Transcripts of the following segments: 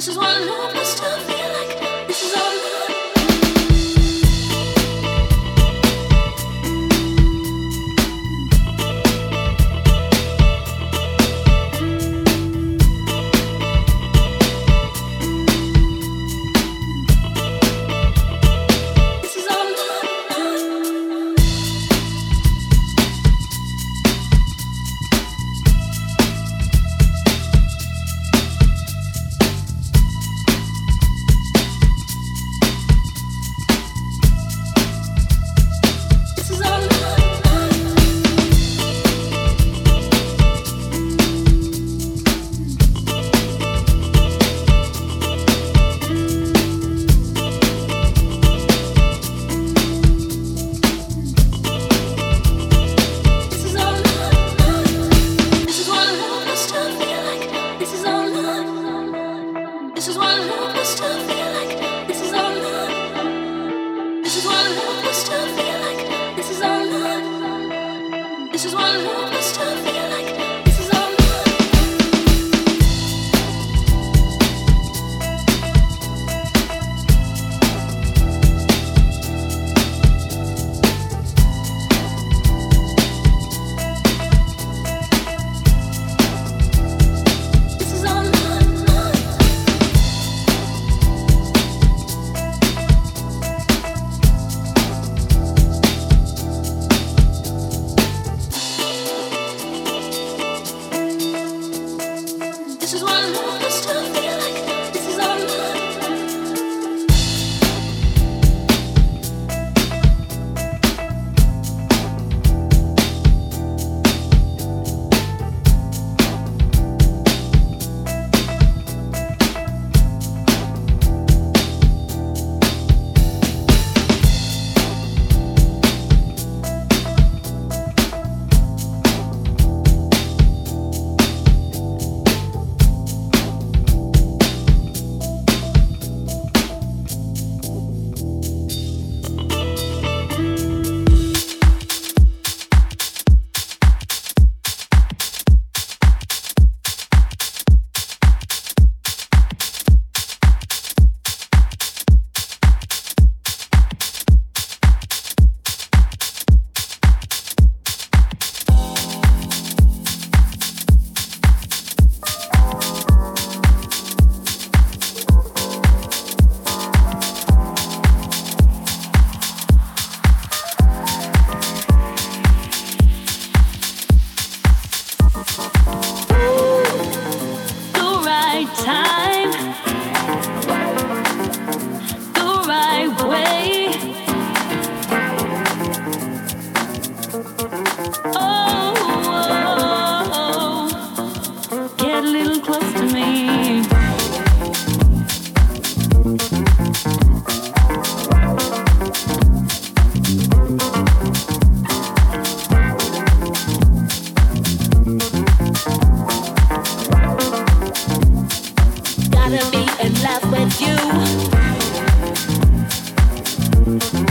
This is what love us to Mm-hmm.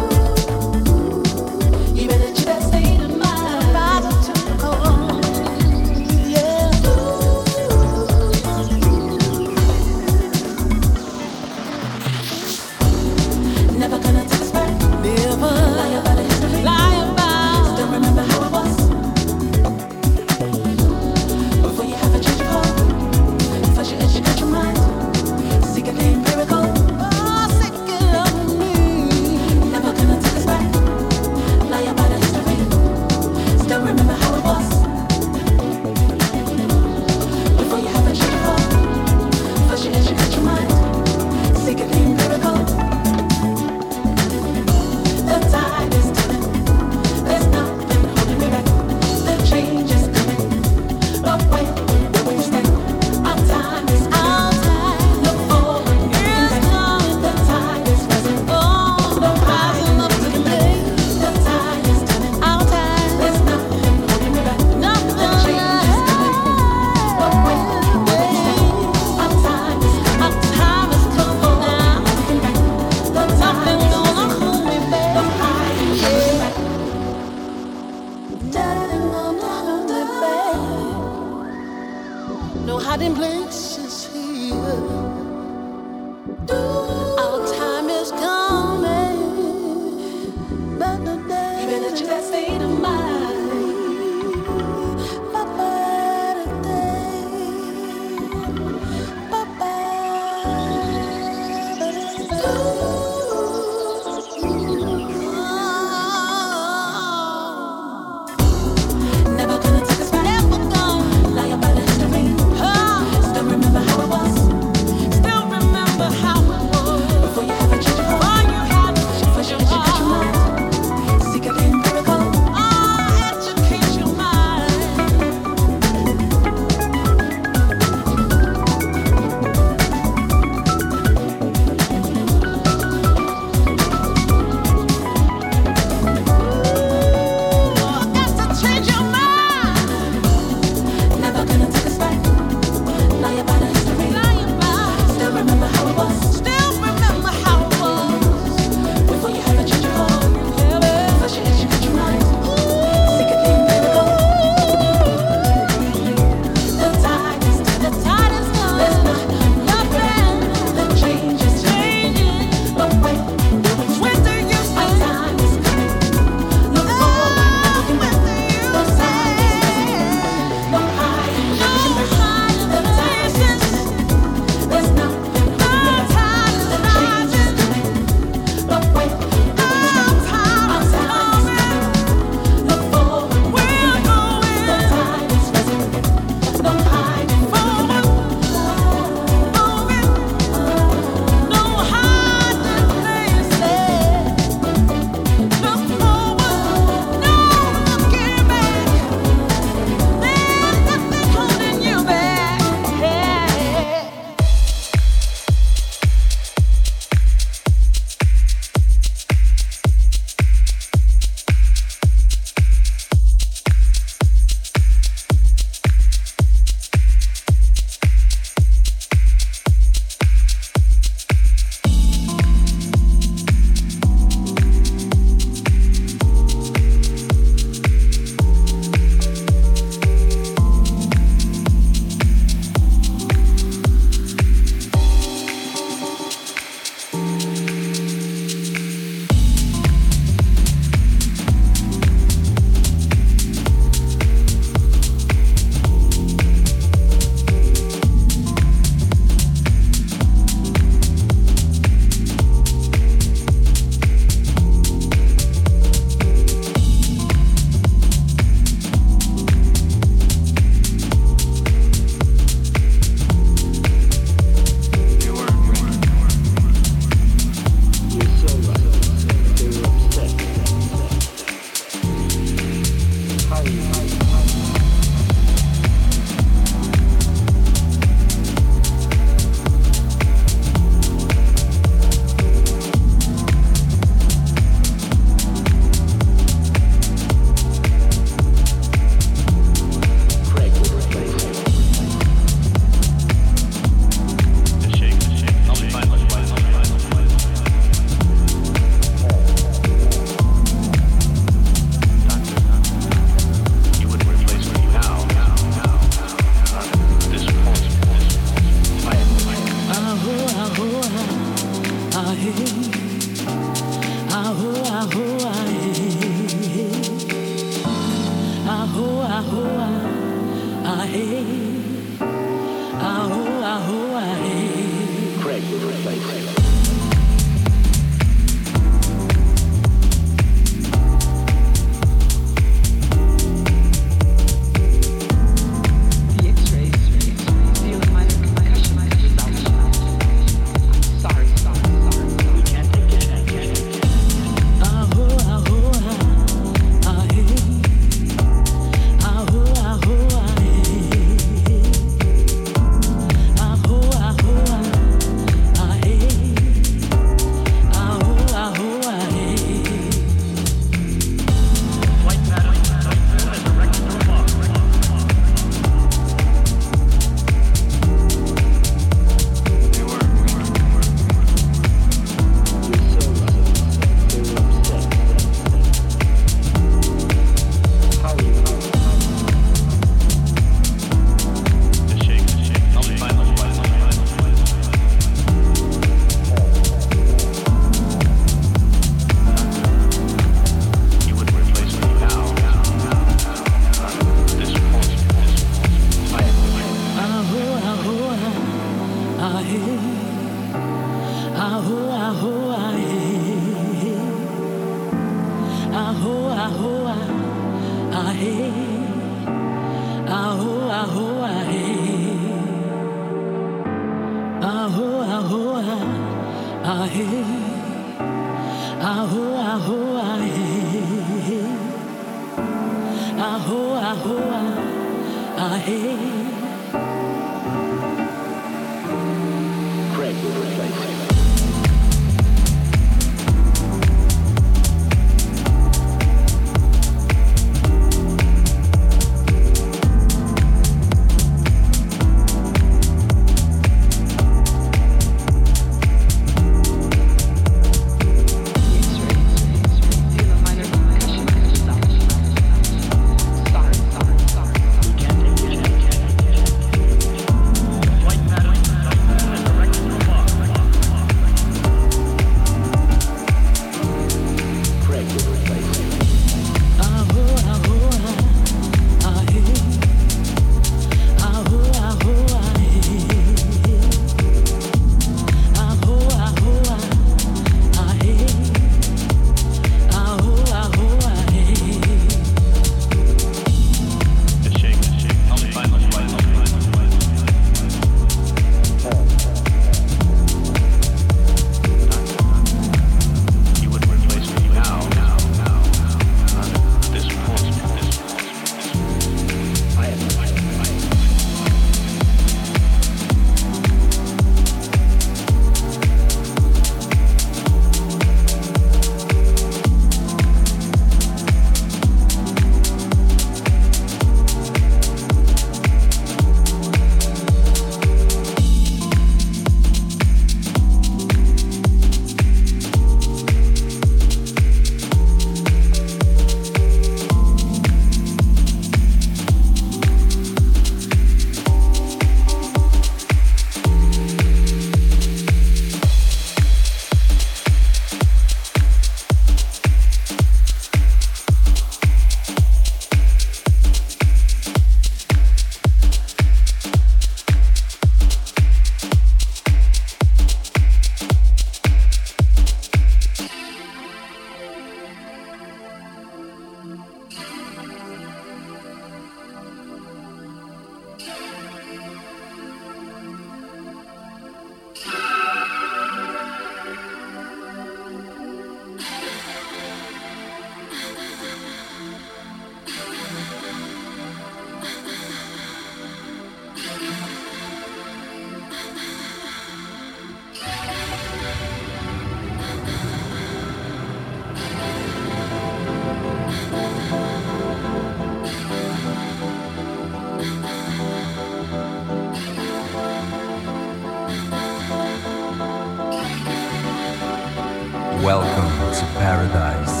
Welcome to paradise.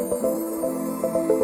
Música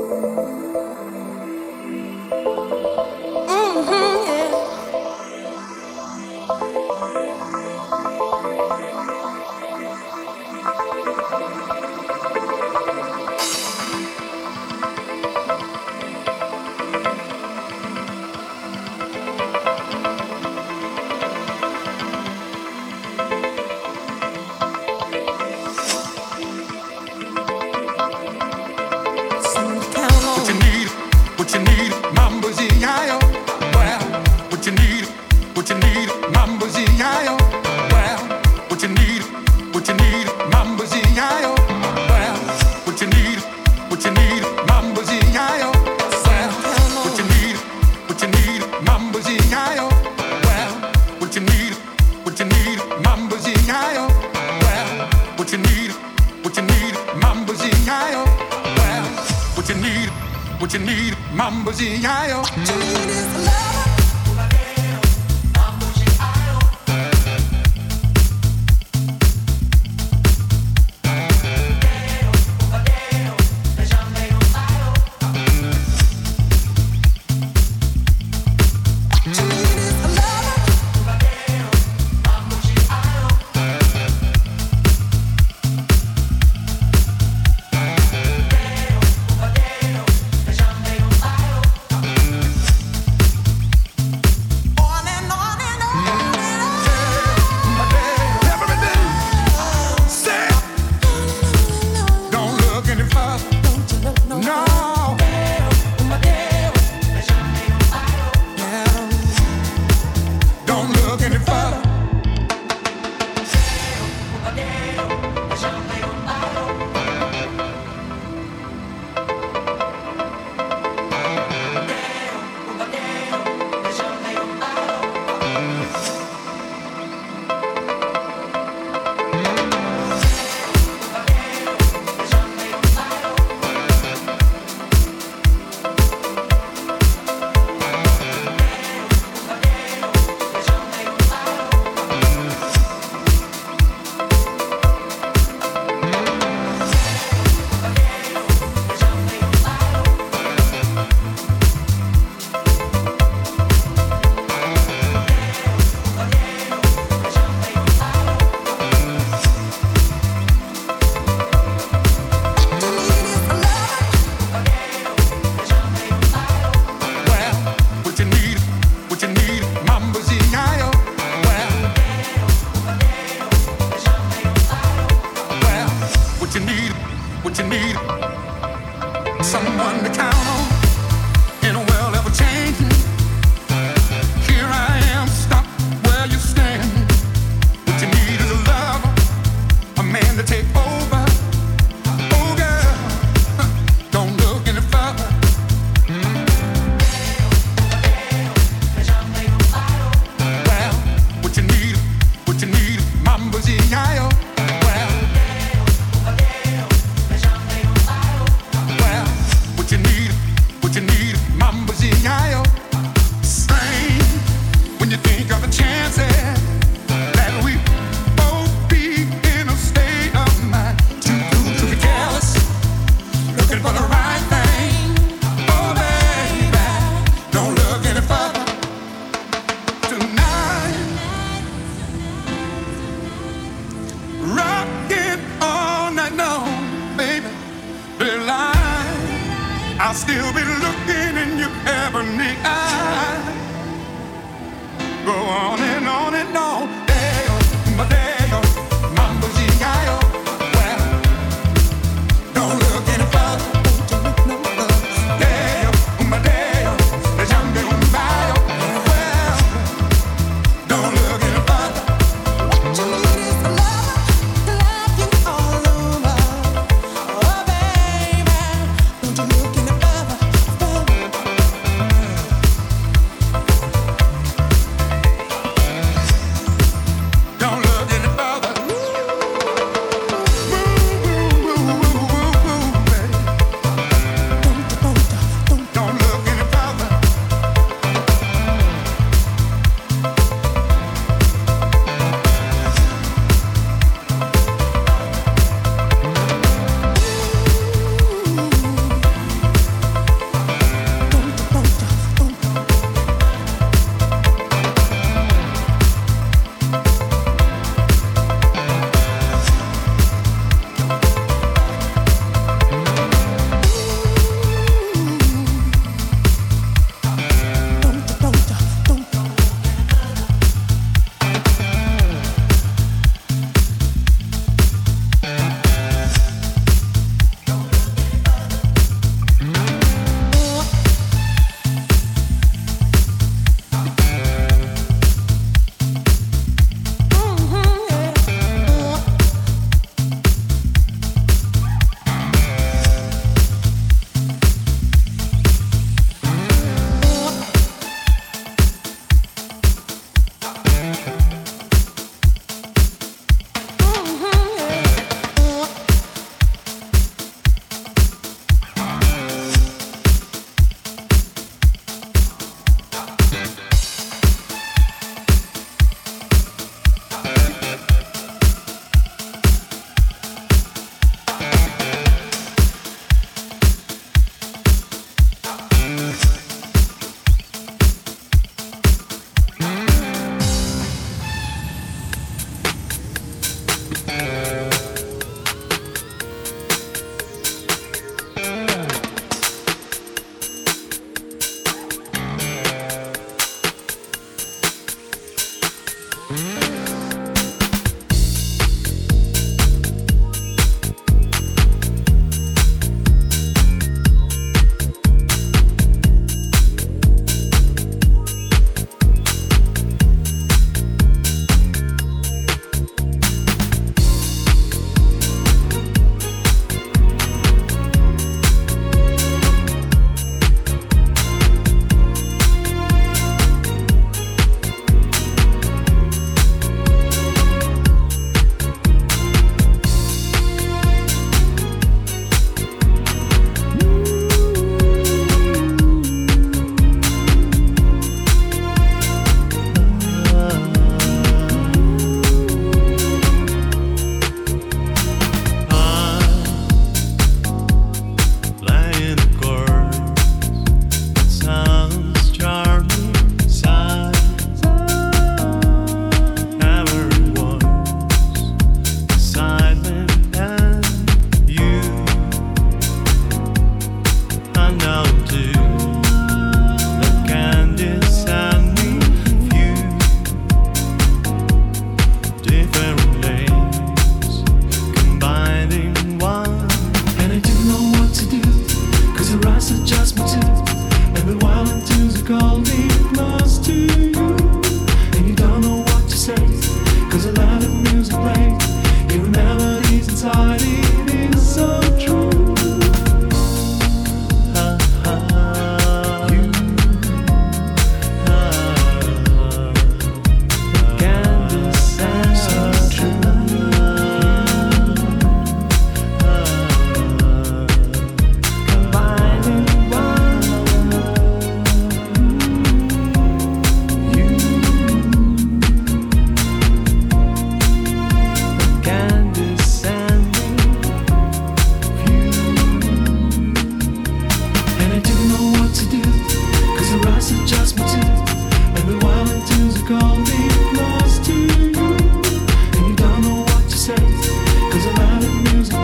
as music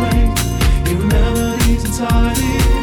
melodies inside it.